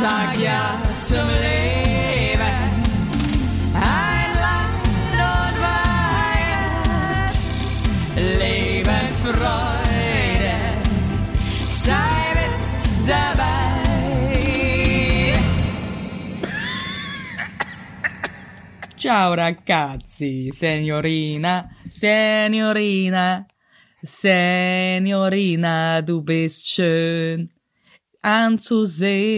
sag ja zum Leben. Ein Land und Weihend, Lebensfreude, sei mit dabei. Ciao ragazzi, signorina, signorina, signorina, du bist schön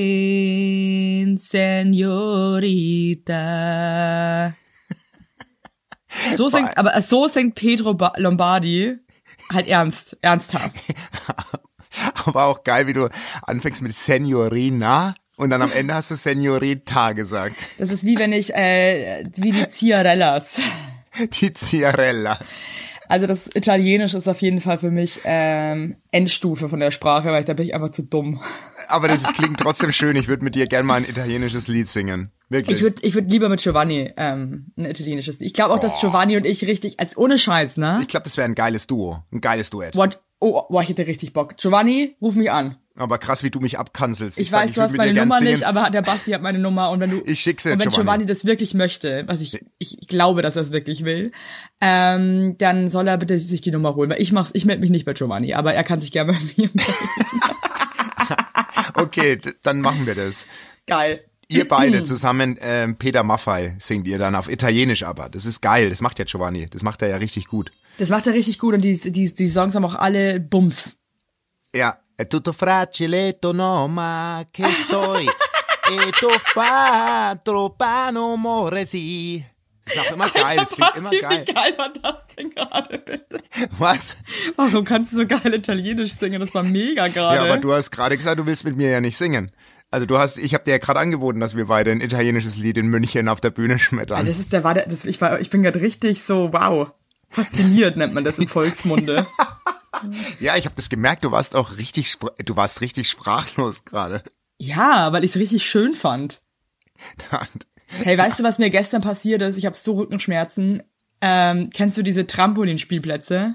anzusehen, Senorita. So singt, aber so singt Pedro Ba- Lombardi halt ernst, ernsthaft. Aber auch geil, wie du anfängst mit Senorina und dann am Ende hast du Senorita gesagt. Das ist wie wenn ich, äh, wie die Ciarellas. Die Ciarellas. Also das Italienisch ist auf jeden Fall für mich ähm, Endstufe von der Sprache, weil ich, da bin ich einfach zu dumm. Aber das ist, klingt trotzdem schön. Ich würde mit dir gerne mal ein italienisches Lied singen. Wirklich. Ich würde ich würd lieber mit Giovanni ähm, ein italienisches. Ich glaube auch, dass Giovanni und ich richtig, als ohne Scheiß, ne? Ich glaube, das wäre ein geiles Duo. Ein geiles Duett. What? Oh, boah, ich hätte richtig Bock. Giovanni, ruf mich an. Aber krass, wie du mich abkanzelst. Ich, sag, weiß, du würd hast mit meine Nummer nicht, aber der Basti hat meine Nummer und wenn du Ich schick sie und wenn Giovanni. Giovanni das wirklich möchte, was ich ich glaube, dass er es wirklich will, ähm, dann soll er bitte sich die Nummer holen, weil ich mach's, ich melde mich nicht bei Giovanni, aber er kann sich gerne bei mir melden. Okay, dann machen wir das. Geil. Ihr beide zusammen, ähm, Peter Maffei singt ihr dann auf Italienisch aber. Das ist geil. Das macht ja Giovanni. Das macht er ja richtig gut. Das macht er richtig gut und die, die, die Songs haben auch alle Bums. Ja. È tutto fraciletto, no, ma che soi? e tu sì. Das ist auch immer geil. Das klingt immer geil. Wie geil war das denn gerade, bitte? Was? Warum kannst du so geil Italienisch singen? Das war mega gerade. Ja, aber du hast gerade gesagt, du willst mit mir ja nicht singen. Also du hast, ich habe dir ja gerade angeboten, dass wir beide ein italienisches Lied in München auf der Bühne schmettern. Das ist der war der, das, ich war ich bin gerade richtig so wow. Fasziniert nennt man das im Volksmunde. Ja, ich habe das gemerkt. Du warst auch richtig, du warst richtig sprachlos gerade. ja, weil ich es richtig schön fand. Hey, weißt du, was mir gestern passiert ist? Ich habe so Rückenschmerzen. Ähm, kennst du diese Trampolinspielplätze?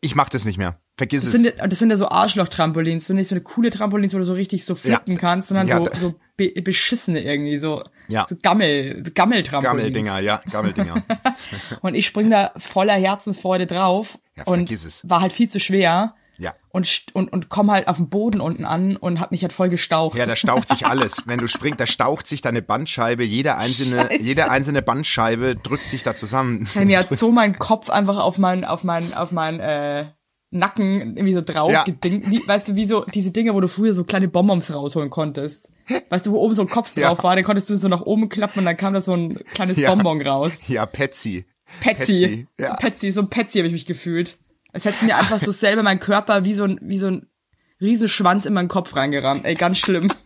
Ich mach das nicht mehr. Vergiss Das es. sind, das sind ja so Arschloch-Trampolins. Das sind nicht so eine coole Trampolins, wo du so richtig so flippen Ja. kannst, sondern Ja, so, so be beschissene irgendwie, so, Ja. so Gammel, Gammeltrampolins. Gammeldinger, ja, Gammeldinger. Und ich spring da voller Herzensfreude drauf Ja, und es. war halt viel zu schwer. Ja. Und, und, und komm halt auf den Boden unten an und hab mich halt voll gestaucht. Ja, da staucht sich alles. Wenn du springst, da staucht sich deine Bandscheibe, jede einzelne, Scheiße. jede einzelne Bandscheibe drückt sich da zusammen. Mir hat so mein Kopf einfach auf mein, auf mein, auf mein, äh, Nacken irgendwie so drauf Ja. gedingt. Wie, weißt du, wie so diese Dinge, wo du früher so kleine Bonbons rausholen konntest. Weißt du, wo oben so ein Kopf Ja. drauf war, dann konntest du so nach oben klappen und dann kam da so ein kleines Ja. Bonbon raus. Ja, Petsy. Petsy. Ja. Petsy, so ein Petsy habe ich mich gefühlt. Als hätte mir einfach so selber mein Körper wie so ein, wie so ein Riesenschwanz in meinen Kopf reingerammt. Ey, ganz schlimm.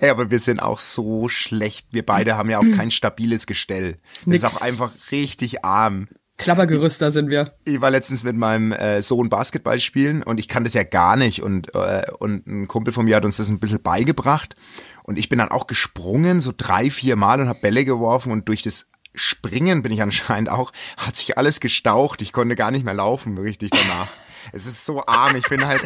Hey, aber wir sind auch so schlecht. Wir beide haben ja auch kein stabiles Gestell. Das Nix. ist auch einfach richtig arm. Klappergerüster sind wir. Ich war letztens mit meinem äh, Sohn Basketball spielen und ich kann das ja gar nicht und äh, und ein Kumpel von mir hat uns das ein bisschen beigebracht und ich bin dann auch gesprungen so drei vier Mal und habe Bälle geworfen und durch das Springen bin ich anscheinend auch hat sich alles gestaucht. Ich konnte gar nicht mehr laufen richtig danach. es ist so arm. Ich bin halt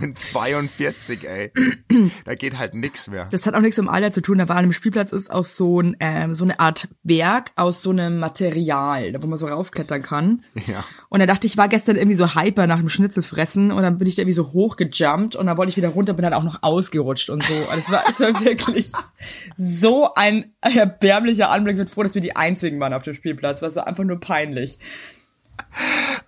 bin 42, ey. Da geht halt nix mehr. Das hat auch nichts mit dem Alter zu tun. Da war an einem Spielplatz ist auch so ein ähm, so eine Art Berg aus so einem Material, wo man so raufklettern kann. Ja. Und da dachte ich, ich war gestern irgendwie so hyper nach dem Schnitzelfressen und dann bin ich da irgendwie so hochgejumpt und dann wollte ich wieder runter, bin dann auch noch ausgerutscht und so. Also es war, es war wirklich so ein erbärmlicher Anblick. Ich bin froh, dass wir die einzigen waren auf dem Spielplatz. Das war einfach nur peinlich.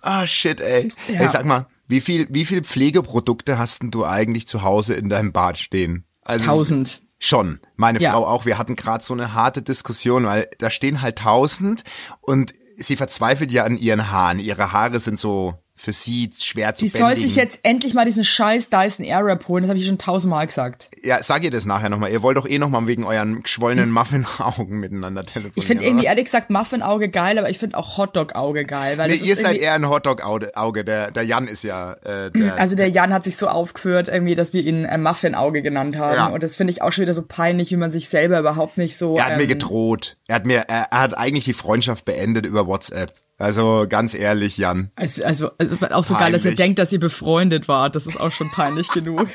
Ah, shit, ey. Ja. Ey, sag mal, wie viel, wie viel Pflegeprodukte hast denn du eigentlich zu Hause in deinem Bad stehen? Also, Tausend. Schon. Meine Ja. Frau auch. Wir hatten gerade so eine harte Diskussion, weil da stehen halt tausend und sie verzweifelt ja an ihren Haaren. Ihre Haare sind so für sie schwer zu Die soll sich jetzt endlich mal diesen scheiß Dyson Airwrap holen. Das habe ich schon tausendmal gesagt. ja, sag ihr das nachher nochmal. Ihr wollt doch eh nochmal wegen euren geschwollenen Muffin-Augen miteinander telefonieren. Ich finde irgendwie ehrlich gesagt Muffin-Auge geil, aber ich finde auch Hotdog-Auge geil. Weil Nee, ihr seid eher ein Hotdog-Auge. Der, der Jan ist ja äh, der, Also der Jan hat sich so aufgeführt, irgendwie, dass wir ihn äh, Muffin-Auge genannt haben. Ja. Und das finde ich auch schon wieder so peinlich, wie man sich selber überhaupt nicht so. Er hat mir ähm, gedroht. Er hat mir, er, er hat eigentlich die Freundschaft beendet über WhatsApp. Also ganz ehrlich, Jan. Also, also, also auch so geil, dass Peinlich. denkt, dass ihr befreundet wart. Das ist auch schon peinlich genug.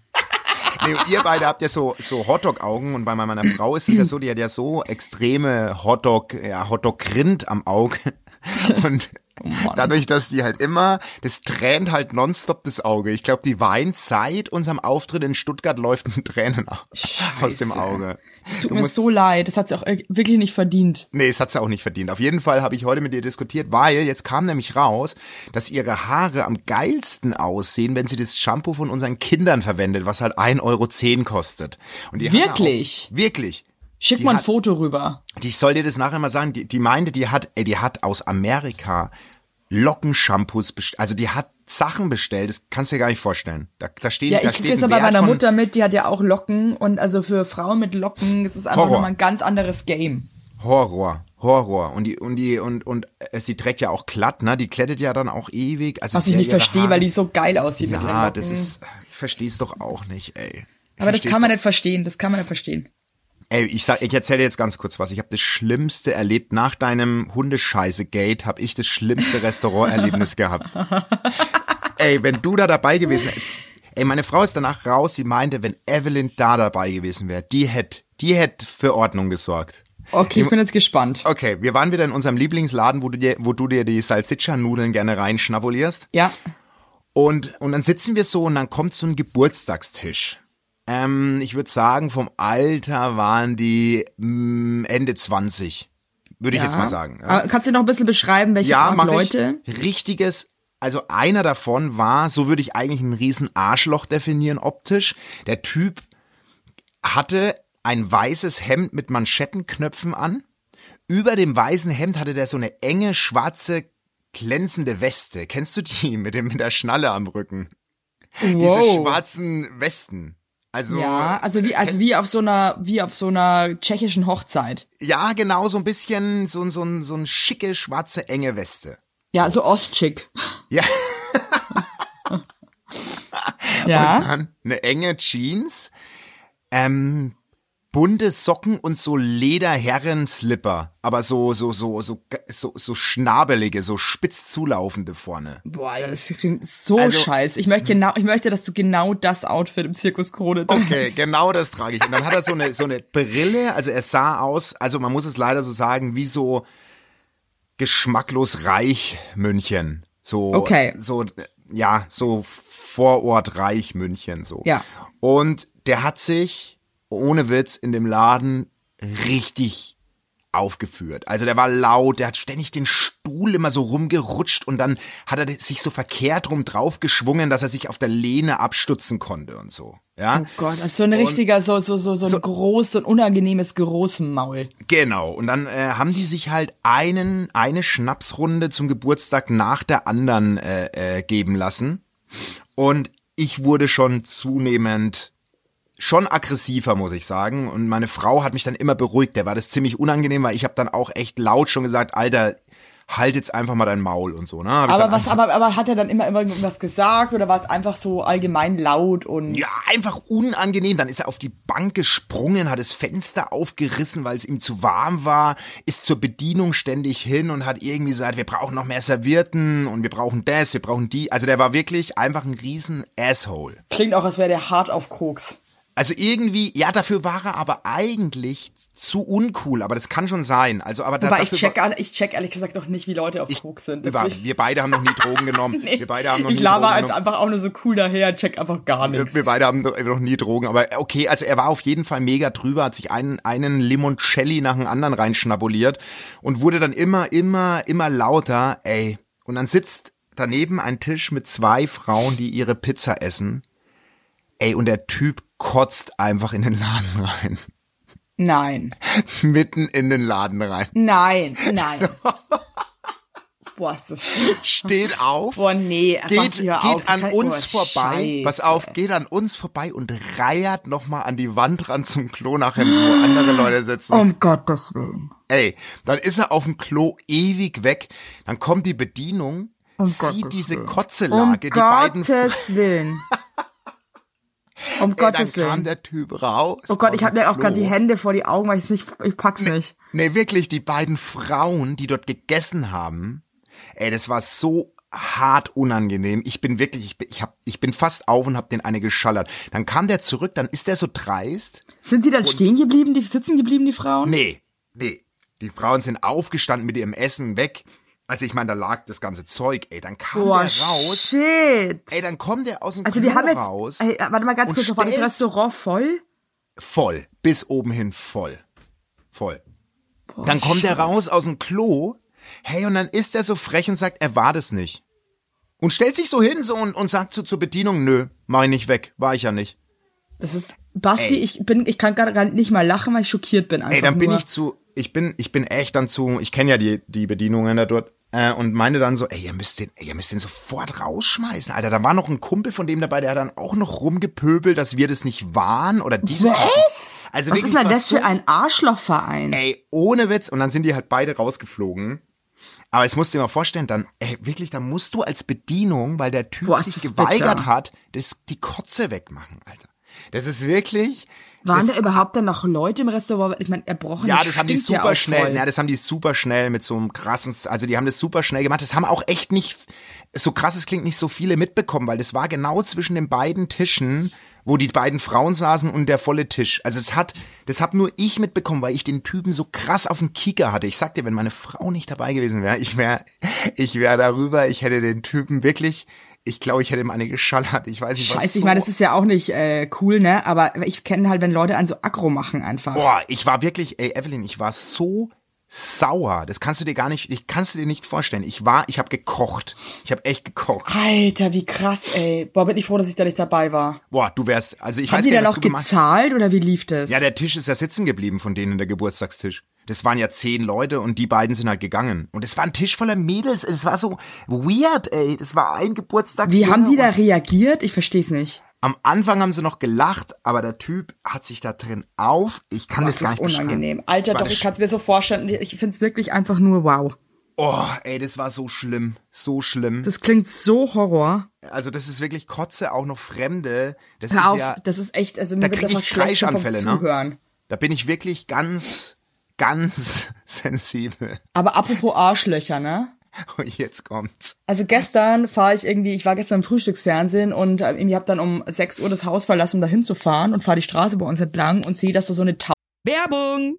nee, ihr beide habt ja so, so Hotdog-Augen und bei meiner Frau ist es ja so, die hat ja so extreme Hotdog, ja, Hotdog-Grind am Auge. Und Oh dadurch, dass die halt immer, das tränt halt nonstop das Auge. Ich glaube, die weint seit unserem Auftritt in Stuttgart läuft ein Tränen aus dem Scheiße. Auge. Es tut mir so leid, das hat sie auch äh, wirklich nicht verdient. Nee, es hat sie auch nicht verdient. Auf jeden Fall habe ich heute mit ihr diskutiert, weil jetzt kam nämlich raus, dass ihre Haare am geilsten aussehen, wenn sie das Shampoo von unseren Kindern verwendet, was halt 1,10 Euro kostet. Und die Wirklich? Auch, wirklich. Schick Die mal ein hat- Foto rüber. Die soll dir das nachher mal sagen. Die, die meinte, die hat, ey, die hat aus Amerika Lockenshampoos bestellt. Also die hat Sachen bestellt, das kannst du dir gar nicht vorstellen. Da, da stehen, Ja, da ich steht kriege das ein ja bei meiner Mutter mit, die hat ja auch Locken und also für Frauen mit Locken ist es einfach Horror. nochmal ein ganz anderes Game. Horror, Horror. Und die, und die, und, und äh, sie trägt ja auch glatt, ne? Die klettet ja dann auch ewig. Also Was ich nicht verstehe, Haare- weil die so geil aussieht mit Ja, Locken. das ist, ich verstehe es doch auch nicht, ey. Ich Aber das kann man nicht verstehen, das kann man nicht verstehen. Ey, ich sag, ich erzähle dir jetzt ganz kurz was. Ich habe das Schlimmste erlebt. Nach deinem Hundescheiße-Gate habe ich das schlimmste Restauranterlebnis gehabt. Ey, wenn du da dabei gewesen wärst. Ey, meine Frau ist danach raus, sie meinte, wenn Evelyn da dabei gewesen wäre, die hätte, die hätte für Ordnung gesorgt. Okay, ich bin jetzt gespannt. Okay, wir waren wieder in unserem Lieblingsladen, wo du dir, wo du dir die Salsiccia-Nudeln gerne reinschnabulierst. Ja, Und, und dann sitzen wir so und dann kommt so ein Geburtstagstisch. Ähm, ich würde sagen, vom Alter waren die mh, Ende 20. Würde ich ja. jetzt mal sagen. Ja, kannst du noch ein bisschen beschreiben, welche ja Art Leute? ich. Richtiges, also einer davon war, so würde ich eigentlich einen riesen Arschloch definieren optisch. Der Typ hatte ein weißes Hemd mit Manschettenknöpfen an. Über dem weißen Hemd hatte der so eine enge, schwarze, glänzende Weste. Kennst du die mit dem mit der Schnalle am Rücken? Diese Wow. schwarzen Westen. Also Ja, also wie, also wie auf so einer, wie auf so einer tschechischen Hochzeit. ja, genau so ein bisschen so so so, so ein schicke schwarze enge Weste. Ja, so Ostschick. Ja. Ja. Dann eine enge Jeans, ähm, bunte Socken und so Lederherren-Slipper, aber so so so so so so schnabelige, so spitz zulaufende vorne. Boah, das klingt so Also- scheiße. Ich möchte genau, ich möchte, dass du genau das Outfit im Zirkus Krone trägst. Okay, genau das trage ich. Und dann hat er so eine so eine Brille, also er sah aus, also man muss es leider so sagen, wie so geschmacklos reich München. So Okay. so ja, so Vorort reich München so. Ja. Und der hat sich ohne Witz in dem Laden richtig aufgeführt. Also der war laut, der hat ständig den Stuhl immer so rumgerutscht und dann hat er sich so verkehrt rum draufgeschwungen, dass er sich auf der Lehne abstutzen konnte und so. Ja. Oh Gott, das ist so ein richtiger, so, so, so, so ein So- groß, so ein unangenehmes Großmaul. Genau. Und dann äh, haben die sich halt einen, eine Schnapsrunde zum Geburtstag nach der anderen äh, äh, geben lassen. Und ich wurde schon zunehmend schon aggressiver, muss ich sagen. Und meine Frau hat mich dann immer beruhigt. Der war das ziemlich unangenehm, weil ich habe dann auch echt laut schon gesagt, Alter, halt jetzt einfach mal dein Maul und so. Ne? Hab Aber was, aber, aber hat er dann immer, immer irgendwas gesagt oder war es einfach so allgemein laut und Ja, einfach unangenehm. Dann ist er auf die Bank gesprungen, hat das Fenster aufgerissen, weil es ihm zu warm war, ist zur Bedienung ständig hin und hat irgendwie gesagt, wir brauchen noch mehr Servierten und wir brauchen das, wir brauchen die. Also der war wirklich einfach ein riesen Asshole. klingt auch, als wäre der hart auf Koks. Also irgendwie, ja, dafür war er aber eigentlich zu uncool, aber das kann schon sein. Also, aber Aber ich check, an- ich check ehrlich gesagt auch nicht, wie Leute auf Koks sind. wir, Deswegen- wir beide haben noch nie Drogen genommen. wir beide haben noch ich nie laber Drogen jetzt einfach auch nur so cool daher, check einfach gar nichts. Wir beide haben noch noch nie Drogen, aber okay, also er war auf jeden Fall mega drüber, hat sich einen, einen Limoncelli nach dem anderen reinschnabuliert und wurde dann immer, immer, immer lauter, ey. Und dann sitzt daneben ein Tisch mit zwei Frauen, die ihre Pizza essen. Ey, und der Typ kotzt einfach in den Laden rein. Nein. Mitten in den Laden rein. Nein, nein. Boah, ist das schlimm. Steht auf. Boah, nee, geht, auf, geht das an uns oh, vorbei, Scheiße. pass auf, geht an uns vorbei und reiert nochmal an die Wand ran zum Klo nachher, wo andere Leute sitzen. Um Gottes Willen. Ey, dann ist er auf dem Klo ewig weg, dann kommt die Bedienung, sieht Gottes diese Willen. Kotzelage, Um die beiden, Gottes Willen. Um ey, dann Gottes kam Willen. der Typ raus. Oh Gott, ich habe mir auch gerade die Hände vor die Augen, weil ich nicht, ich pack's nicht. Nee, wirklich, die beiden Frauen, die dort gegessen haben, ey, das war so hart unangenehm. Ich bin wirklich, ich bin, ich, hab, ich bin fast auf und hab den eine geschallert. Dann kam der zurück, dann ist der so dreist. Sind sie dann stehen geblieben, die sitzen geblieben, die Frauen? Nee, nee. Die Frauen sind aufgestanden mit ihrem Essen weg. Also ich meine, da lag das ganze Zeug, ey. Dann kam Boah, der raus. shit. Ey, dann kommt der aus dem also Klo die haben jetzt, raus. ey, warte mal ganz kurz, war das Restaurant voll? Voll. Bis oben hin voll. Voll. dann kommt er raus aus dem Klo. Hey, und dann ist er so frech und sagt, er war das nicht. Und stellt sich so hin so und, und sagt so zur Bedienung, nö, mach ich nicht weg, war ich ja nicht. Das ist, Basti, Ey. ich bin, ich kann gerade gar nicht mal lachen, weil ich schockiert bin einfach Ey, dann bin nur. ich zu, ich bin, ich bin echt dann zu, ich kenne ja die, die Bedienungen da dort, äh, und meine dann so, ey, ihr müsst den, ey, ihr müsst den sofort rausschmeißen, Alter. Da war noch ein Kumpel von dem dabei, der hat dann auch noch rumgepöbelt, dass wir das nicht waren oder dieses. Was? Also Was wirklich, ist denn das für ein Arschlochverein? Ey, ohne Witz. Und dann sind die halt beide rausgeflogen. Aber es musst du dir mal vorstellen, dann, ey, wirklich, da musst du als Bedienung, weil der Typ Boah, sich geweigert bitter. hat, das, die Kotze wegmachen, Alter. Das ist wirklich. Waren da überhaupt dann noch Leute im Restaurant? Ich meine, erbrochen ja, das haben die ja super auch schnell, ja, das haben die super schnell mit so einem krassen, also die haben das super schnell gemacht. Das haben auch echt nicht, so krass es klingt, nicht so viele mitbekommen, weil das war genau zwischen den beiden Tischen, wo die beiden Frauen saßen und der volle Tisch. Also es hat, das hab nur ich mitbekommen, weil ich den Typen so krass auf dem Kieker hatte. Ich sag dir, wenn meine Frau nicht dabei gewesen wäre, ich wäre, ich wäre darüber, ich hätte den Typen wirklich, ich glaube, ich hätte ihm eine geschallert. Ich weiß nicht, was Scheiße, ich meine, das ist ja auch nicht äh, cool, ne? Aber ich kenne halt, wenn Leute einen so aggro machen einfach. Boah, ich war wirklich, ey Evelyn, ich war so sauer. Das kannst du dir gar nicht, ich kannst du dir nicht vorstellen. Ich war, ich habe gekocht. Ich habe echt gekocht. Alter, wie krass, ey. Boah, bin ich froh, dass ich da nicht dabei war. Boah, du wärst, also ich Haben weiß die gar dann nicht, auch was du gezahlt oder wie lief das? Ja, der Tisch ist ja sitzen geblieben von denen, der Geburtstagstisch. Das waren ja zehn Leute und die beiden sind halt gegangen. Und es war ein Tisch voller Mädels. Es war so weird, ey. Das war ein Geburtstag. wie haben die da reagiert? Ich versteh's nicht. Am Anfang haben sie noch gelacht, aber der Typ hat sich da drin auf. Ich kann das, Das gar ist nicht unangenehm. beschreiben. Alter, Das doch, ich kann's mir so vorstellen. Ich find's wirklich einfach nur wow. Oh, ey, das war so schlimm. So schlimm. Das klingt so Horror. Also das ist wirklich Kotze, auch noch Fremde. Das Hör ist auf, ja, das ist echt, also mir da wird krieg einfach ich Kreischanfälle, ne? Zuhören. da bin ich wirklich ganz, ganz sensibel. Aber apropos Arschlöcher, ne? Und jetzt kommt's. Also gestern fahre ich irgendwie, ich war gestern im Frühstücksfernsehen und äh, irgendwie hab dann um 6 Uhr das Haus verlassen, um da hinzufahren und fahre die Straße bei uns entlang und sehe, dass da so eine Tau Werbung!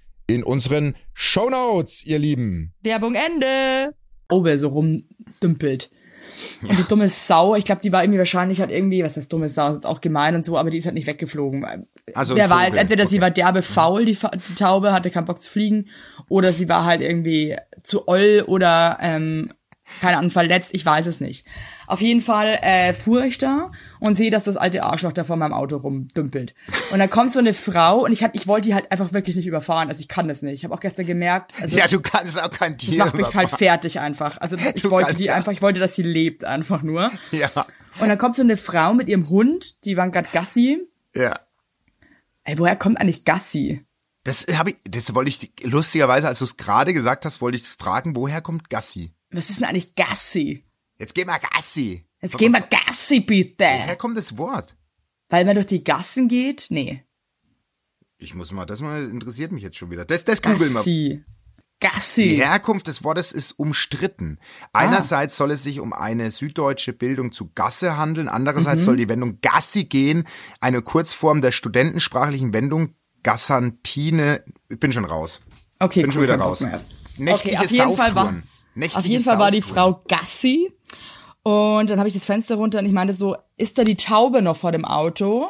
in unseren Shownotes, ihr Lieben. Werbung Ende. Oh, wer so rumdümpelt. Und die dumme Sau, ich glaube, die war irgendwie wahrscheinlich halt irgendwie, was heißt dumme Sau, ist jetzt auch gemein und so, aber die ist halt nicht weggeflogen. Also Wer weiß, Vogel. entweder sie Okay. war derbe faul, die, die Taube, hatte keinen Bock zu fliegen, oder sie war halt irgendwie zu oll oder ähm, keine Ahnung, verletzt, ich weiß es nicht. Auf jeden Fall äh, fuhr ich da und sehe, dass das alte Arschloch da vor meinem Auto rumdümpelt. Und dann kommt so eine Frau und ich hab, ich wollte die halt einfach wirklich nicht überfahren, also ich kann das nicht. Ich habe auch gestern gemerkt, also ja, du kannst auch kein Tier das macht mich halt fertig einfach. Also ich Du wollte die ja- einfach, ich wollte, dass sie lebt einfach nur. Ja, Und dann kommt so eine Frau mit ihrem Hund, die waren grad Gassi. ja. Ey, woher kommt eigentlich Gassi? Das habe ich, das wollte ich lustigerweise, als du es gerade gesagt hast, wollte ich fragen, woher kommt Gassi? Was ist denn eigentlich Gassi? Jetzt geh mal Gassi. Jetzt gehen wir Gassi bitte. Woher kommt das Wort? Weil man durch die Gassen geht? Nee. Ich muss mal, das mal interessiert mich jetzt schon wieder. Das, das googeln wir. Gassi. Die Gassi. Herkunft des Wortes ist umstritten. Ah. Einerseits soll es sich um eine süddeutsche Bildung zu Gasse handeln, Mhm. andererseits soll die Wendung Gassi gehen, eine Kurzform der studentensprachlichen Wendung Gassantine. Ich bin schon raus. Okay, Bin schon cool, wieder kein Bock raus. mehr. Nächtliche okay, auf jeden Fall war, Sauftouren. Nächtliche auf jeden Fall war die. Frau Gassi und dann habe ich das Fenster runter und ich meinte so, ist da die Taube noch vor dem Auto?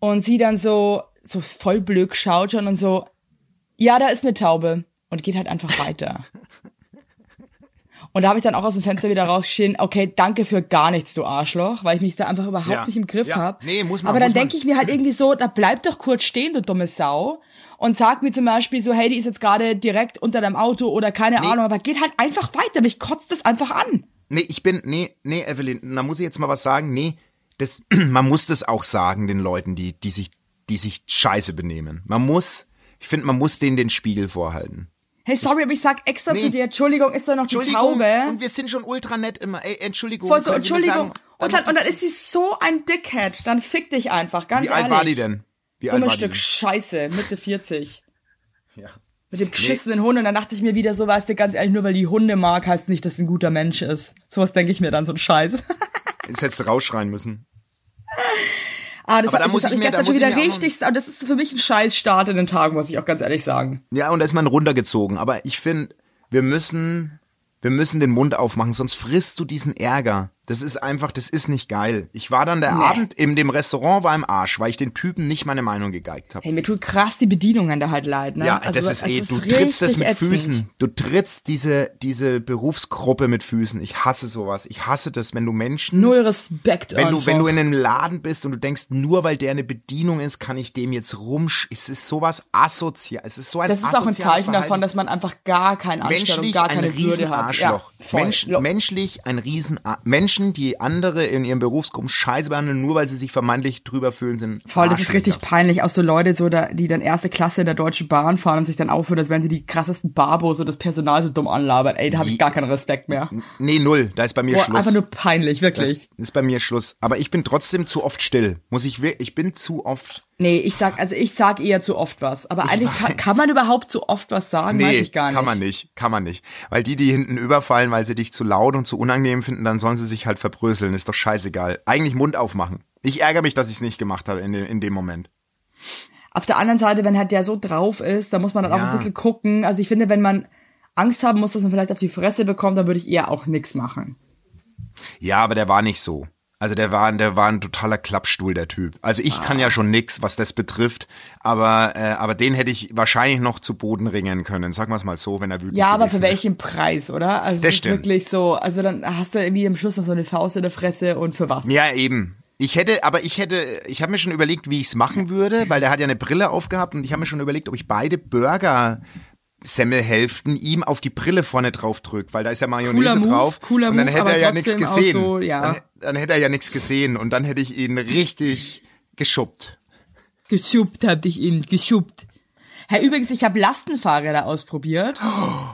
Und sie dann so, so voll blöd schaut schon und so, ja, da ist eine Taube und geht halt einfach weiter. Und da habe ich dann auch aus dem Fenster wieder rausgeschrien, okay, danke für gar nichts, du Arschloch, weil ich mich da einfach überhaupt Ja. nicht im Griff Ja. hab. Nee, muss man, Aber dann denke ich mir halt irgendwie so, da bleib doch kurz stehen, du dumme Sau. Und sag mir zum Beispiel so, hey, die ist jetzt gerade direkt unter deinem Auto oder keine Ahnung, aber geht halt einfach weiter. Mich kotzt das einfach an. Nee, ich bin, nee, nee, Evelyn, da muss ich jetzt mal was sagen. Nee, das, man muss das auch sagen, den Leuten, die, die sich, die sich scheiße benehmen. Man muss, ich finde, man muss denen den Spiegel vorhalten. Hey, sorry, aber ich sag extra Nee. zu dir, Entschuldigung, ist da noch die Taube? und wir sind schon ultra nett immer. Ey, Entschuldigung. Voll so, Entschuldigung. sagen, und, dann, und dann ist sie so ein Dickhead. Dann fick dich einfach, ganz Wie ehrlich. alt war die denn? Wie alt Dummes war Stück Scheiße, Mitte 40. denn? Ja. Mit dem geschissenen Hund. Und dann dachte ich mir wieder so, weißt du, ganz ehrlich, nur weil die Hunde mag, heißt nicht, dass ein guter Mensch ist. Sowas denke ich mir dann, so ein Scheiß. Jetzt hättest du rausschreien müssen. Ah, das Aber hat, da das muss hat ich mir- da muss ich wieder richtig, und das ist für mich ein scheiß Start in den Tag, muss ich auch ganz ehrlich sagen. Ja, und da ist man runtergezogen. Aber ich finde, wir müssen, wir müssen den Mund aufmachen, sonst frisst du diesen Ärger. Das ist einfach, das ist nicht geil. Ich war dann der Nee. Abend in dem Restaurant war im Arsch, weil ich den Typen nicht meine Meinung gegeigt habe. Hey, mir tut krass die Bedienung an der halt leid, ne? Ja, Also, das ist eh, du trittst das mit ätzend. Füßen. Du trittst diese, diese Berufsgruppe mit Füßen. Ich hasse sowas. Ich hasse das, wenn du Menschen, Null Respekt wenn du, wenn du in einem Laden bist und du denkst, nur weil der eine Bedienung ist, kann ich dem jetzt rumsch, es ist sowas asozial. Es ist so ein Das ist auch ein Zeichen davon, Verhalten. dass man einfach gar keine Anstellung, menschlich gar ein keine Würde hat. Ja, voll. Menschlich ein Riesen Menschen, die andere in ihren Berufsgruppen scheiße behandeln, nur weil sie sich vermeintlich drüber fühlen, sind Voll, das ist richtig peinlich. Auch so Leute, so da, die dann erste Klasse in der Deutschen Bahn fahren und sich dann aufhören, als wären sie die krassesten Barbos und das Personal so dumm anlabert. Ey, da habe ich gar keinen Respekt mehr. Nee, null, da ist bei mir Boah, Schluss. einfach nur peinlich, das wirklich. ist bei mir Schluss. Aber ich bin trotzdem zu oft still. Muss ich wirklich, ich bin zu oft. Nee, ich sag, also ich sag eher zu oft was. Aber eigentlich kann, man überhaupt zu oft was sagen, weiß ich gar nicht. kann man nicht, kann man nicht. Weil die, die hinten überfallen, weil sie dich zu laut und zu unangenehm finden, dann sollen sie sich halt verbröseln. Ist doch scheißegal. Eigentlich Mund aufmachen. Ich ärgere mich, dass ich es nicht gemacht habe in dem, in dem Moment. Auf der anderen Seite, wenn halt der so drauf ist, da muss man dann auch Ja. ein bisschen gucken. Also ich finde, wenn man Angst haben muss, dass man vielleicht auf die Fresse bekommt, dann würde ich eher auch nix machen. Ja, aber der war nicht so. Also der war, der war ein totaler Klappstuhl, der Typ. Also ich kann ja schon nix, was das betrifft, aber, äh, aber den hätte ich wahrscheinlich noch zu Boden ringen können. Sagen wir es mal so, wenn er wütend Ja, aber für gewesen wäre. welchen Preis, oder? Also Das ist stimmt. wirklich so, also dann hast du irgendwie am Schluss noch so eine Faust in der Fresse und für was? Ja, eben. Ich hätte, aber ich hätte, ich habe mir schon überlegt, wie ich es machen würde, weil der hat ja eine Brille aufgehabt und ich habe mir schon überlegt, ob ich beide Burger Semmelhälften ihm auf die Brille vorne drauf drück, weil da ist ja Mayonnaise Move, drauf. cooler und dann Move, hätte er ja nichts gesehen. so, ja. dann, dann hätte er ja nichts gesehen und dann hätte ich ihn richtig geschubbt. Geschubbt hab ich ihn, geschubbt. Hey, übrigens, ich habe Lastenfahrräder ausprobiert.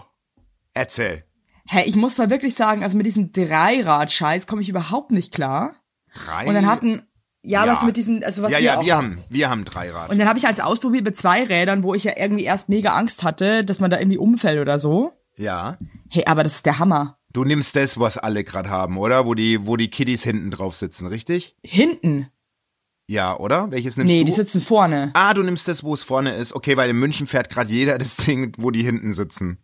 Erzähl. Hey, ich muss mal wirklich sagen, also mit diesem Dreirad-Scheiß komme ich überhaupt nicht klar. Drei. Und dann hatten, ja, Ja. was mit diesen, also was ja, wir ja, wir haben, wir haben Dreirad. Und dann habe ich als ausprobiert mit zwei Rädern, wo ich ja irgendwie erst mega Angst hatte, dass man da irgendwie umfällt oder so. ja. Hey, aber das ist der Hammer. Du nimmst das, was alle gerade haben, oder? Wo die, wo die Kiddies hinten drauf sitzen, richtig? Hinten. Ja, oder? Welches nimmst Nee, du? die sitzen vorne. Ah, du nimmst das, wo es vorne ist. Okay, weil in München fährt gerade jeder das Ding, wo die hinten sitzen.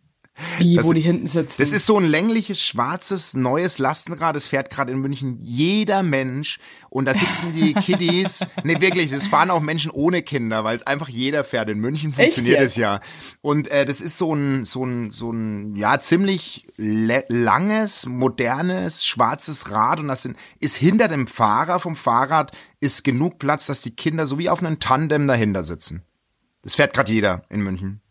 Wie, das wo die hinten sitzen. Das ist so ein längliches, schwarzes, neues Lastenrad. Das fährt gerade in München jeder Mensch. Und da sitzen die Kiddies. nee, wirklich, das fahren auch Menschen ohne Kinder, weil es einfach jeder fährt. In München funktioniert es ja. Und äh, das ist so ein, so ein, so ein, ja, ziemlich langes, modernes, schwarzes Rad. Und das sind, ist hinter dem Fahrer vom Fahrrad ist genug Platz, dass die Kinder so wie auf einem Tandem dahinter sitzen. Das fährt gerade jeder in München.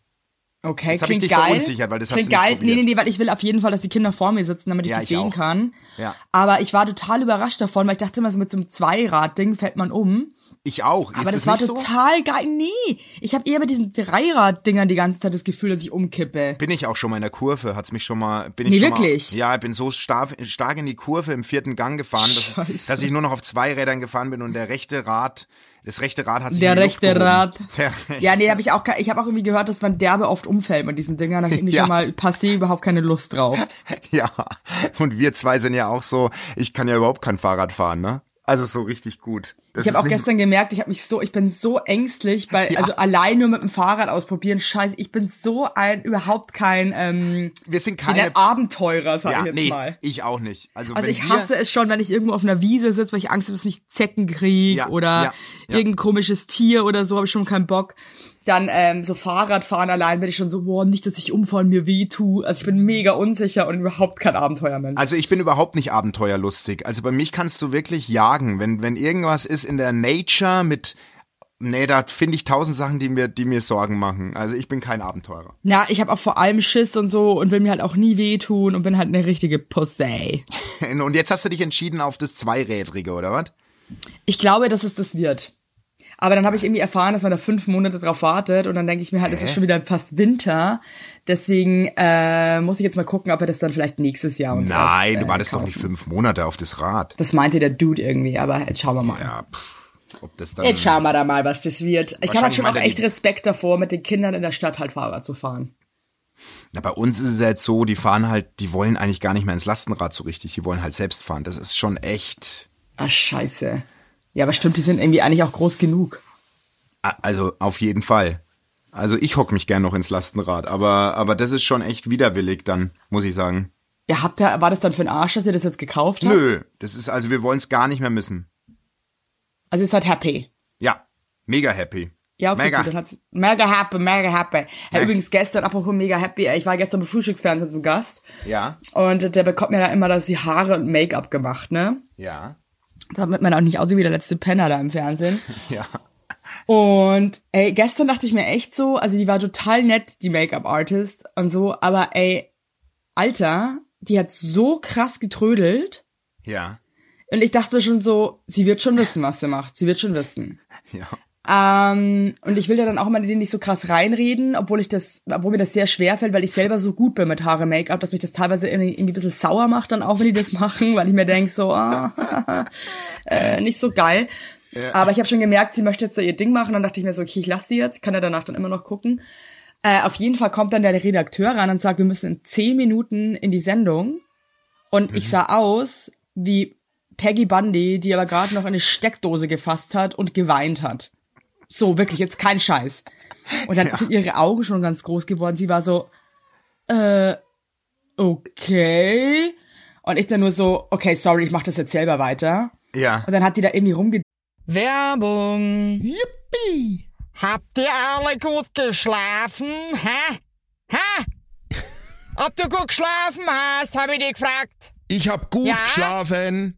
Okay, Jetzt hab ich klingt dich geil. verunsichert, weil das hast klingt du nicht geil. probiert. Nee, nee, nee, weil ich will auf jeden Fall, dass die Kinder vor mir sitzen, damit ich Ja, das ich sehen auch. kann. Ja. Aber ich war total überrascht davon, weil ich dachte immer so mit so einem Zweirad-Ding fällt man um. Ich auch. Aber ist das war nicht so? total geil. Nee, ich habe eher mit diesen Dreirad-Dingern die ganze Zeit das Gefühl, dass ich umkippe. Bin ich auch schon mal in der Kurve, hat's mich schon mal, bin ich Nee, schon wirklich? Mal, ja, ich bin so stark, stark in die Kurve im vierten Gang gefahren, dass, dass ich nur noch auf zwei Rädern gefahren bin und der rechte Rad, Das rechte Rad hat sich Der rechte. Rad. Der rechte Ja, nee, habe ich auch, ich habe auch irgendwie gehört, dass man derbe oft umfällt mit diesen Dingern. Da hab ich irgendwie Ja. schon mal passé überhaupt keine Lust drauf. Ja, und wir zwei sind ja auch so, ich kann ja überhaupt kein Fahrrad fahren, ne? Also so richtig gut. Das Ich habe auch gestern gemerkt, ich habe mich so, ich bin so ängstlich bei, Ja. also allein nur mit dem Fahrrad ausprobieren. Scheiße, ich bin so ein überhaupt kein ähm, wir sind keine ein Abenteurer, sag ja, ich jetzt nee, mal. ich auch nicht. Also, Also ich hasse es schon, wenn ich irgendwo auf einer Wiese sitze, weil ich Angst habe, dass ich Zecken krieg Ja, oder irgendein komisches Tier oder so, habe ich schon keinen Bock. Dann ähm, so Fahrradfahren allein bin ich schon so, boah, nicht, dass ich umfallen, mir weh tu. Also ich bin mega unsicher und überhaupt kein Abenteuermensch. Also ich bin überhaupt nicht abenteuerlustig. Also bei mich kannst du wirklich jagen. Wenn, wenn irgendwas ist in der Nature mit, nee, da finde ich tausend Sachen, die mir, die mir Sorgen machen. Also ich bin kein Abenteurer. Na, ich habe auch vor allem Schiss und so und will mir halt auch nie wehtun und bin halt eine richtige Pussy. Und jetzt hast du dich entschieden auf das Zweirädrige, oder was? Ich glaube, dass es das wird. Aber dann habe ich irgendwie erfahren, dass man da fünf Monate drauf wartet und dann denke ich mir halt, es ist schon wieder fast Winter. Deswegen äh, muss ich jetzt mal gucken, ob wir das dann vielleicht nächstes Jahr uns Nein, erst, du äh, wartest doch nicht fünf Monate auf das Rad. Das meinte der Dude irgendwie, aber jetzt schauen wir mal. Ja, pff, ob das dann. Jetzt schauen wir da mal, was das wird. Ich habe halt schon auch er echt Respekt davor, mit den Kindern in der Stadt halt Fahrrad zu fahren. Na, bei uns ist es jetzt so, die fahren halt, die wollen eigentlich gar nicht mehr ins Lastenrad so richtig, die wollen halt selbst fahren. Das ist schon echt, Ah, scheiße. Ja, aber stimmt, die sind irgendwie eigentlich auch groß genug. also auf jeden Fall. Also ich hock mich gern noch ins Lastenrad, aber, aber das ist schon echt widerwillig dann, muss ich sagen. Ja, habt ihr, war das dann für einen Arsch, dass ihr das jetzt gekauft habt? Nö, das ist, also wir wollen es gar nicht mehr missen. Also ihr seid happy. Ja, mega happy. Ja, okay, mega. gut, dann hat's mega happy, mega happy. Hey, Ja. übrigens gestern, apropos mega happy, ich war gestern beim Frühstücksfernsehen zum Gast Ja, und der bekommt mir da immer das die Haare und Make-up gemacht, ne? ja, Damit man auch nicht aussieht wie der letzte Penner da im Fernsehen. ja. Und ey, gestern dachte ich mir echt so, also die war total nett, die Make-up-Artist und so, aber ey, Alter, die hat so krass getrödelt Ja, und ich dachte mir schon so, sie wird schon wissen, was sie macht. Sie wird schon wissen. ja. Ähm, und ich will da dann auch immer denen nicht so krass reinreden, obwohl ich das, obwohl mir das sehr schwer fällt, weil ich selber so gut bin mit Haare Make-up, dass mich das teilweise irgendwie, irgendwie ein bisschen sauer macht dann auch, wenn die das machen, weil ich mir denk so, ah, äh, nicht so geil. Aber ich habe schon gemerkt, sie möchte jetzt da ihr Ding machen, dann dachte ich mir so, okay, ich lasse sie jetzt, kann ja danach dann immer noch gucken. Äh, auf jeden Fall kommt dann der Redakteur ran und sagt, wir müssen in zehn Minuten in die Sendung. Und ich sah aus wie Peggy Bundy, die aber gerade noch eine Steckdose gefasst hat und geweint hat. So, wirklich, jetzt kein Scheiß. Und dann sind ihre Augen schon ganz groß geworden. Sie war so, äh, okay. Und ich dann nur so, okay, sorry, ich mach das jetzt selber weiter. Ja. Und dann hat die da irgendwie rumge... Werbung. Yippie! Habt ihr alle gut geschlafen? Hä? Hä? Ob du gut geschlafen hast, habe ich dich gefragt. Ich hab gut Ja? geschlafen.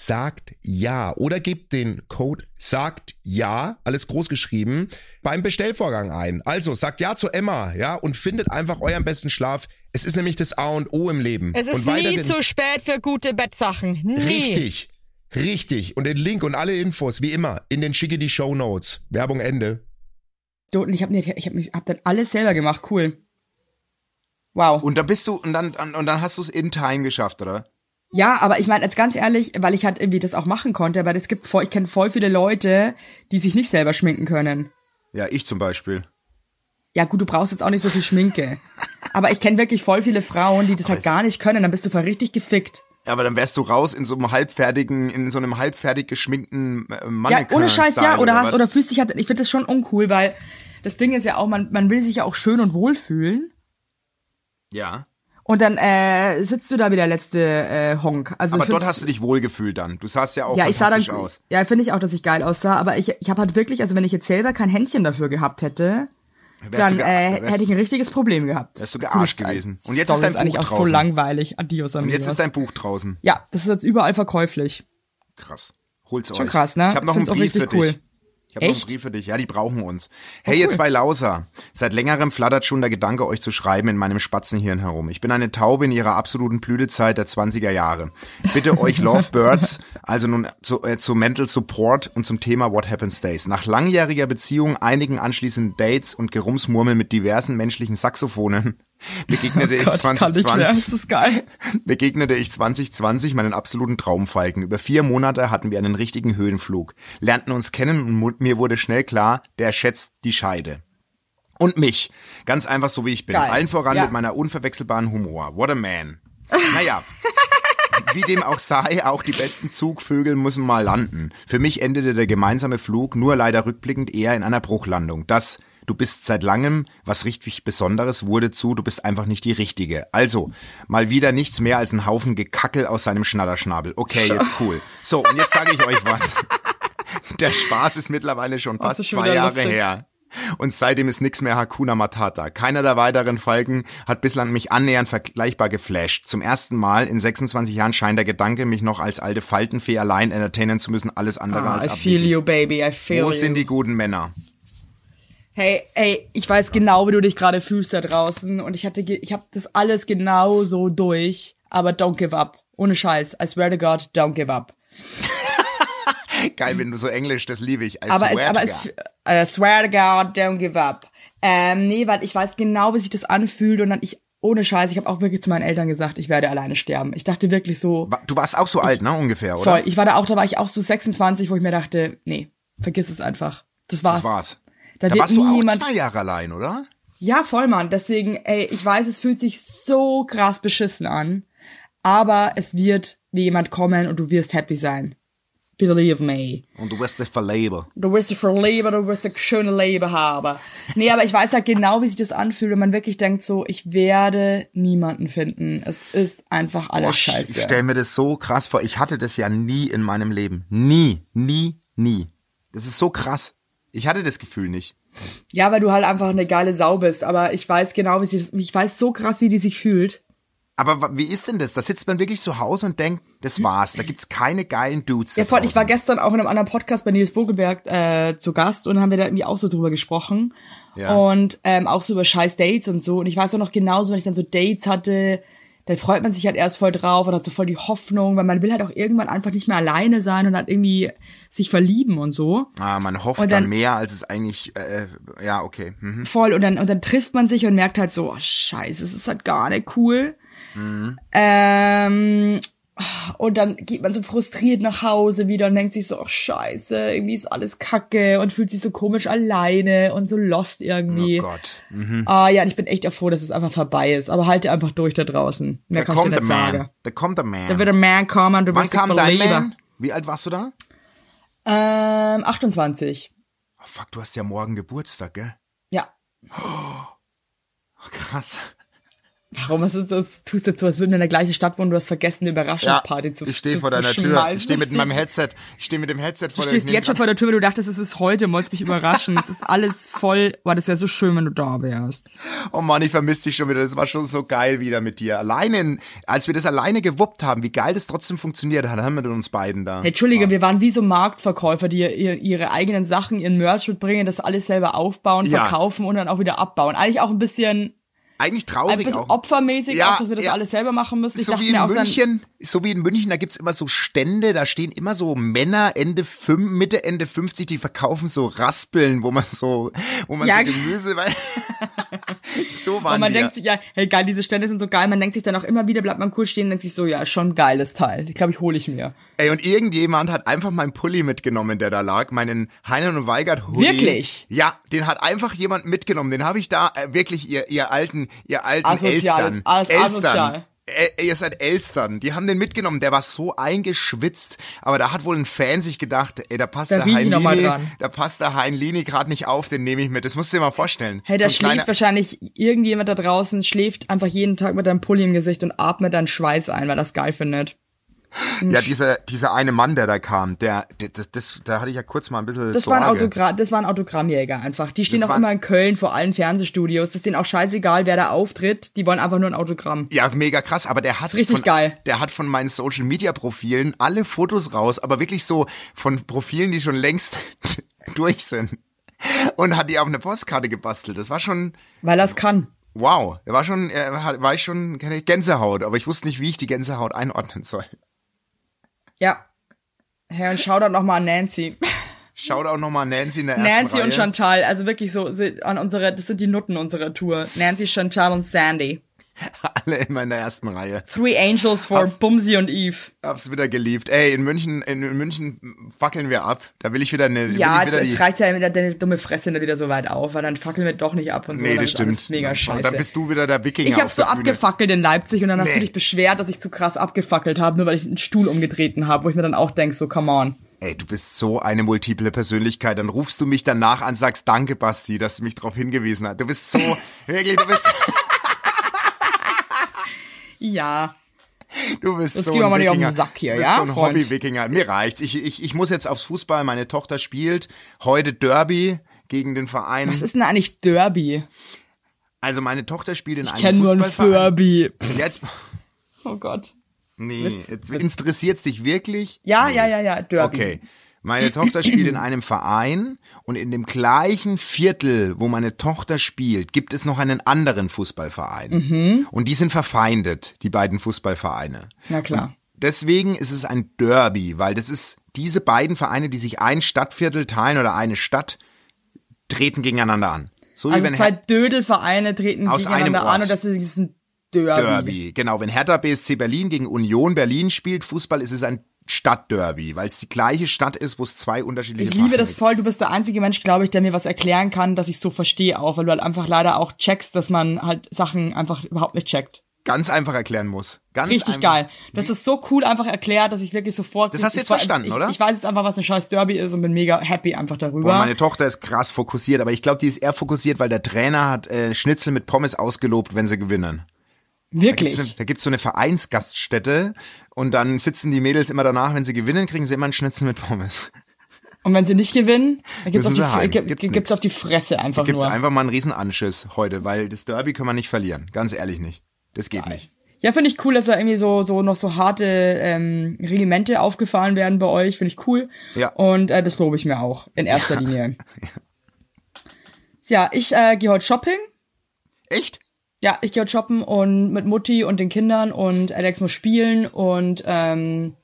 sagt ja oder gebt den Code sagt ja, alles groß geschrieben, beim Bestellvorgang ein. Also sagt ja zu Emma, ja, und findet einfach euren besten Schlaf. Es ist nämlich das A und O im Leben. Es ist und nie zu spät für gute Bettsachen. Nie. Richtig. Richtig. Und den Link und alle Infos, wie immer, in den schicke die Show Notes. Werbung Ende. Du, ich habe ich hab, mich- hab dann alles selber gemacht. Cool. Wow. Und dann bist du, und dann, und dann hast du es in Time geschafft, oder? Ja, aber ich meine, jetzt ganz ehrlich, weil ich halt irgendwie das auch machen konnte, weil es gibt voll, ich kenne voll viele Leute, die sich nicht selber schminken können. Ja, ich zum Beispiel. Ja, gut, du brauchst jetzt auch nicht so viel Schminke. Aber ich kenne wirklich voll viele Frauen, die das halt es- gar nicht können, dann bist du voll richtig gefickt. Ja, aber dann wärst du raus in so einem halbfertigen, in so einem halbfertig geschminkten äh, Ja, ohne Scheiß, ja, oder hast, was? oder fühlst dich halt, ich finde das schon uncool, weil das Ding ist ja auch, man, man will sich ja auch schön und wohl fühlen. Ja. Und dann äh, sitzt du da wie der letzte äh, Honk. Also Aber dort hast du dich wohlgefühlt dann. Du sahst ja auch ja, ich sah dann, aus. ja, finde ich auch, dass ich geil aussah, aber ich, ich habe halt wirklich, also wenn ich jetzt selber kein Händchen dafür gehabt hätte, Wärst dann äh, hätte ich ein richtiges Problem gehabt. wärst du gearscht gewesen. Und jetzt Story ist dein eigentlich Buch auch so draußen. langweilig. Adios, Und amigos. jetzt ist dein Buch draußen. Ja, das ist jetzt überall verkäuflich. Krass. Hol's Schon euch. krass, ne? Ich habe noch einen Brief für cool. Habe noch einen? Oh, Brief für dich. Ja, die brauchen uns. Hey, ihr cool. zwei Lauser. Seit längerem flattert schon der Gedanke, euch zu schreiben in meinem Spatzenhirn herum. Ich bin eine Taube in ihrer absoluten Blütezeit der 20er Jahre. Bitte euch Lovebirds, also nun zu, äh, zu Mental Support und zum Thema What Happens Days. Nach langjähriger Beziehung, einigen anschließenden Dates und Gerumsmurmeln mit diversen menschlichen Saxophonen begegnete ich Oh Gott, nicht 2020 mehr. Das ist geil. begegnete ich 2020 meinen absoluten Traumfalken. Über vier Monate hatten wir einen richtigen Höhenflug, lernten uns kennen und mir wurde schnell klar, der schätzt die Scheide. Und mich. Ganz einfach so wie ich bin. Geil. Allen voran Ja. mit meiner unverwechselbaren Humor. What a man. Naja. Wie dem auch sei, auch die besten Zugvögel müssen mal landen. Für mich endete der gemeinsame Flug nur leider rückblickend eher in einer Bruchlandung. Das Du bist seit langem was richtig Besonderes wurde zu, du bist einfach nicht die Richtige. Also, mal wieder nichts mehr als ein Haufen Gekackel aus seinem Schnatterschnabel. Okay, jetzt cool. So, und jetzt sage ich euch was. Der Spaß ist mittlerweile schon fast schon zwei Jahre lustig. her. Und seitdem ist nix mehr Hakuna Matata. Keiner der weiteren Falken hat bislang mich annähernd vergleichbar geflasht. Zum ersten Mal in 26 Jahren scheint der Gedanke, mich noch als alte Faltenfee allein entertainen zu müssen, alles andere Ah, als I feel abwegig. you, baby. I feel Wo you. sind die guten Männer? Hey, ey, ich weiß genau, wie du dich gerade fühlst da draußen und ich hatte, ich habe das alles genau so durch, aber don't give up. Ohne Scheiß. I swear to God, don't give up. Geil, wenn du so Englisch, das liebe ich. I aber es, swear aber to es, God. I swear to God, don't give up. Ähm, nee, weil ich weiß genau, wie sich das anfühlt und dann ich, ohne Scheiß, ich habe auch wirklich zu meinen Eltern gesagt, ich werde alleine sterben. Ich dachte wirklich so, Du warst auch so alt, ne, ungefähr, oder? voll. Ich war da auch, da war ich auch so 26, wo ich mir dachte, nee, vergiss es einfach. Das war's. Das war's. Da, Da wird warst du nie auch jemand. zwei Jahre allein, oder? Ja, voll, Mann. Deswegen, ey, ich weiß, es fühlt sich so krass beschissen an. Aber es wird wie jemand kommen und du wirst happy sein. Believe me. Und du wirst dich verleben. Du wirst dich verleben, du wirst ein schönes Leben haben. Nee, aber ich weiß halt genau, wie sich das anfühlt, wenn man wirklich denkt so, ich werde niemanden finden. Es ist einfach alles Boah, scheiße. Ich stelle mir das so krass vor. Ich hatte das ja nie in meinem Leben. Nie, nie, nie. Das ist so krass. Ich hatte das Gefühl nicht. Ja, weil du halt einfach eine geile Sau bist. Aber ich weiß genau, wie sich, ich weiß so krass, wie die sich fühlt. Aber wie ist denn das? Da sitzt man wirklich zu Hause und denkt, das war's. Da gibt's keine geilen Dudes. Ja, voll. Ich war gestern auch in einem anderen Podcast bei Nils Bogelberg äh, zu Gast und haben wir da irgendwie auch so drüber gesprochen. Ja. Und ähm, auch so über scheiß Dates und so. Und ich weiß auch noch genauso, wenn ich dann so Dates hatte, dann freut man sich halt erst voll drauf und hat so voll die Hoffnung, weil man will halt auch irgendwann einfach nicht mehr alleine sein und halt irgendwie sich verlieben und so. Ah, man hofft dann, dann- mehr, als es eigentlich, äh, ja, okay. Mhm. Voll. Und dann, und dann trifft man sich und merkt halt so, oh, scheiße, es ist halt gar nicht cool. Mhm. Ähm, und dann geht man so frustriert nach Hause wieder und denkt sich so, ach scheiße, irgendwie ist alles kacke und fühlt sich so komisch alleine und so lost irgendwie. Oh Gott. Mhm. Ah ja, und ich bin echt froh, dass es einfach vorbei ist. Aber halte einfach durch da draußen. Mehr Da kommt der Man. sagen. Da kommt der Man. Da wird ein Man kommen und du Wann kam dein. Man? Wie alt warst du da? Ähm, 28. Oh, fuck, du hast ja morgen Geburtstag, gell? Ja. Oh, krass. Warum ist es das? Tust du jetzt so, als würden wir in der gleichen Stadt wohnen, du hast vergessen, eine Überraschungsparty zu ich stehe vor deiner Tür. Ich stehe mit meinem Headset. Ich stehe mit dem Headset Du vor stehst der jetzt schon vor der Tür, weil du dachtest, es ist heute und wolltest mich überraschen. Es ist alles voll. Boah, das wäre so schön, wenn du da wärst. Oh Mann, ich vermisse dich schon wieder. Das war schon so geil wieder mit dir. Alleine, in- als wir das alleine gewuppt haben, wie geil das trotzdem funktioniert hat, haben wir uns beiden da. Hey, Entschuldige, wir waren wie so Marktverkäufer, die ihr, ihre eigenen Sachen, ihren Merch mitbringen, das alles selber aufbauen, Ja. verkaufen und dann auch wieder abbauen. Eigentlich auch ein bisschen eigentlich Ein traurig bisschen auch. opfermäßig, Ja, auch, dass wir das ja. alles selber machen müssen. Ich so wie in München, so wie in München, da gibt's immer so Stände, da stehen immer so Männer Ende fünf, Mitte Ende 50, die verkaufen so Raspeln, wo man so, wo man Ja. so Gemüse, weil so waren Und man wir. denkt sich, ja, hey geil, diese Stände sind so geil. Man denkt sich dann auch immer wieder, bleibt man cool stehen denkt sich so, ja, schon geiles Teil. Ich glaube, ich hole ich mir. Ey, und irgendjemand hat einfach meinen Pulli mitgenommen, der da lag, meinen Heinen und Weigert Hoodie. Wirklich? Ja, den hat einfach jemand mitgenommen. Den habe ich da äh, wirklich ihr ihr alten ihr alten Asozial. Elstern. Alles Elstern. asozial. Äh, ihr seid Elstern. Die haben den mitgenommen. Der war so eingeschwitzt. Aber da hat wohl ein Fan sich gedacht, ey, da passt Da der Heinlini, da passt der Heinlini gerade nicht auf, den nehme ich mit. Das musst du dir mal vorstellen. Hey, So da ein schläft wahrscheinlich irgendjemand da draußen, schläft einfach jeden Tag mit deinem Pulli im Gesicht und atmet deinen Schweiß ein, weil das geil findet. Ja, dieser, dieser eine Mann, der da kam, der, das, das, da hatte ich ja kurz mal ein bisschen Das Sorge. war, ein Autogra das war ein Autogrammjäger einfach. Die stehen Das auch immer in Köln vor allen Fernsehstudios. Das ist denen auch scheißegal, wer da auftritt. Die wollen einfach nur ein Autogramm. Ja, mega krass, aber der hat richtig von, geil. Der hat von meinen Social Media Profilen alle Fotos raus, aber wirklich so von Profilen, die schon längst durch sind. Und hat die auf eine Postkarte gebastelt. Das war schon Weil das kann. wow, da war schon hat- war ich schon Gänsehaut, aber ich wusste nicht, wie ich die Gänsehaut einordnen soll. Ja. Hey, und Shoutout nochmal an Nancy. Schaut auch noch mal Nancy in der ersten Nancy Reihe. und Chantal, also wirklich so an unsere, das sind die Nutten unserer Tour. Nancy, Chantal und Sandy. alle immer in der ersten Reihe. Three Angels for Hab's- Bumsy und Eve. Hab's wieder geliebt. Ey, in München, in München fackeln wir ab. Da will ich wieder eine, Ja, ich wieder jetzt, jetzt reicht ja wieder deine dumme Fresse nicht wieder so weit auf, weil dann fackeln wir doch nicht ab und so. Nee, das stimmt. Mega scheiße. Dann bist du wieder der Wikinger ich habe so abgefackelt in Leipzig und dann hast Nee. du dich beschwert, dass ich zu krass abgefackelt habe, nur weil ich einen Stuhl umgetreten habe, wo ich mir dann auch denk, so come on. Ey, du bist so eine multiple Persönlichkeit. Dann rufst du mich danach an, sagst Danke, Basti, dass du mich darauf hingewiesen hast. Du bist so, wirklich, du bist, Ja, du bist Das so ein mal nicht auf den Wikinger. Sack hier, du bist ja, so ein? Hobby-Wikinger. Mir reicht's. Ich, ich, ich muss jetzt aufs Fußball. Meine Tochter spielt heute Derby gegen den Verein. was ist denn eigentlich Derby? Also meine Tochter spielt in Ich einem kenne nur ein Fußballverein. Furby. Jetzt, Oh Gott. nee, jetzt interessiert's dich wirklich? Ja, ja, ja, ja, Derby. Okay. Meine Tochter spielt in einem Verein und in dem gleichen Viertel, wo meine Tochter spielt, gibt es noch einen anderen Fußballverein. Mhm. Und die sind verfeindet, die beiden Fußballvereine. Na klar. Deswegen ist es ein Derby, weil das ist diese beiden Vereine, die sich ein Stadtviertel teilen oder eine Stadt, treten gegeneinander an. So wie Also wenn zwei Dödelvereine treten Aus gegeneinander an und das ist ein Derby. Derby. Genau, wenn Hertha BSC Berlin gegen Union Berlin spielt, Fußball ist es ein Stadtderby, weil es die gleiche Stadt ist, wo es zwei unterschiedliche Ich liebe Vereine das voll. Du bist der einzige Mensch, glaube ich, der mir was erklären kann, dass ich so verstehe auch, weil du halt einfach leider auch checkst, dass man halt Sachen einfach überhaupt nicht checkt. ganz einfach erklären muss. Ganz Richtig einfach. geil. Du hast es so cool einfach erklärt, dass ich wirklich sofort. Das hast du jetzt ich- verstanden, ich, oder? Ich weiß jetzt einfach, was ein scheiß Derby ist und bin mega happy einfach darüber. Boah, meine Tochter ist krass fokussiert, aber ich glaube, die ist eher fokussiert, weil der Trainer hat äh, Schnitzel mit Pommes ausgelobt, wenn sie gewinnen. Wirklich. Da gibt's so eine Vereinsgaststätte und dann sitzen die Mädels immer danach, wenn sie gewinnen, kriegen sie immer einen Schnitzel mit Pommes. Und wenn sie nicht gewinnen, dann gibt's, auf die, gibt, Gibt's gibt's, auf die Fresse einfach Gibt's nur. einfach mal einen riesen Anschiss heute, weil das Derby können wir nicht verlieren. Ganz ehrlich nicht. Das geht nicht. Ja, finde ich cool, dass da irgendwie so, so noch so harte ähm, Regimente aufgefahren werden bei euch. Finde ich cool. Ja. Und äh, das lobe ich mir auch in erster Linie. Ja, ich äh, gehe heute shopping. Echt? Ja, ich gehe heute shoppen und mit Mutti und den Kindern und Alex muss spielen und ähm,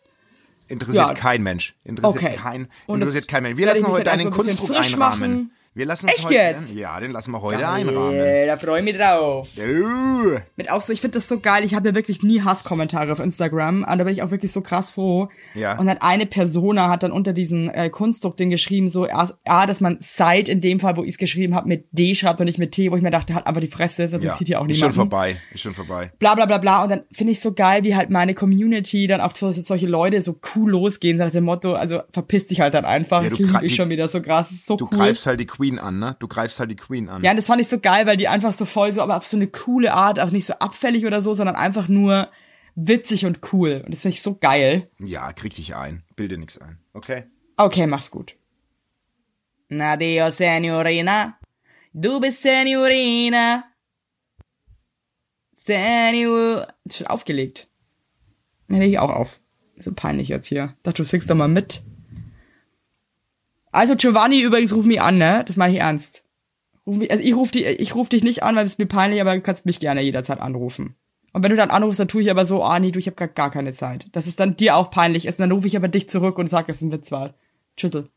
Interessiert Ja. kein Mensch. Interessiert Okay. kein, Und interessiert kein Mensch. Wir lassen heute einen ein Kunstdruck einrahmen. machen. Wir lassen uns Echt heute, jetzt? Ja, den lassen wir heute einrahmen. äh, da freue ich mich drauf. Uh. Mit auch so, ich finde das so geil. Ich habe ja wirklich nie Hasskommentare auf Instagram, aber da bin ich auch wirklich so krass froh. Ja. Und dann eine Persona hat dann unter diesen äh, Kunstdruck den geschrieben, so, ja, dass man Seit in dem Fall, wo ich es geschrieben habe, mit D schreibt und nicht mit T, wo ich mir dachte, halt einfach die Fresse, das Ja, interessiert ja auch ist schon vorbei. Ist schon vorbei. Bla bla bla bla. Und dann finde ich so geil, wie halt meine Community dann auf so, solche Leute so cool losgehen, so nach dem Motto, also verpiss dich halt dann einfach. Ja, du das liebe ich schon wieder so krass. So Du cool. greifst halt die Queen an, ne? Du greifst halt die Queen an. Ja, und das fand ich so geil, weil die einfach so voll so, aber auf so eine coole Art, auch nicht so abfällig oder so, sondern einfach nur witzig und cool. Und das finde ich so geil. Ja, krieg dich ein. Bilde nix ein. Okay? Okay, mach's gut. Nadio, Signorina. Du bist. Das ist aufgelegt. Dann leg ich auch auf. So peinlich jetzt hier. Dachte, du singst doch mal mit. Also Giovanni übrigens ruf mich an, ne? Das meine ich ernst. Ruf mich, also ich rufe dich, ich ruf dich nicht an, weil es mir peinlich, aber du kannst mich gerne jederzeit anrufen. Und wenn du dann anrufst, dann tue ich aber so, ah nee, du, ich habe gar, gar keine Zeit. Dass es dann dir auch peinlich ist. Und dann rufe ich aber dich zurück und dass es ein Witz war. Schüttel.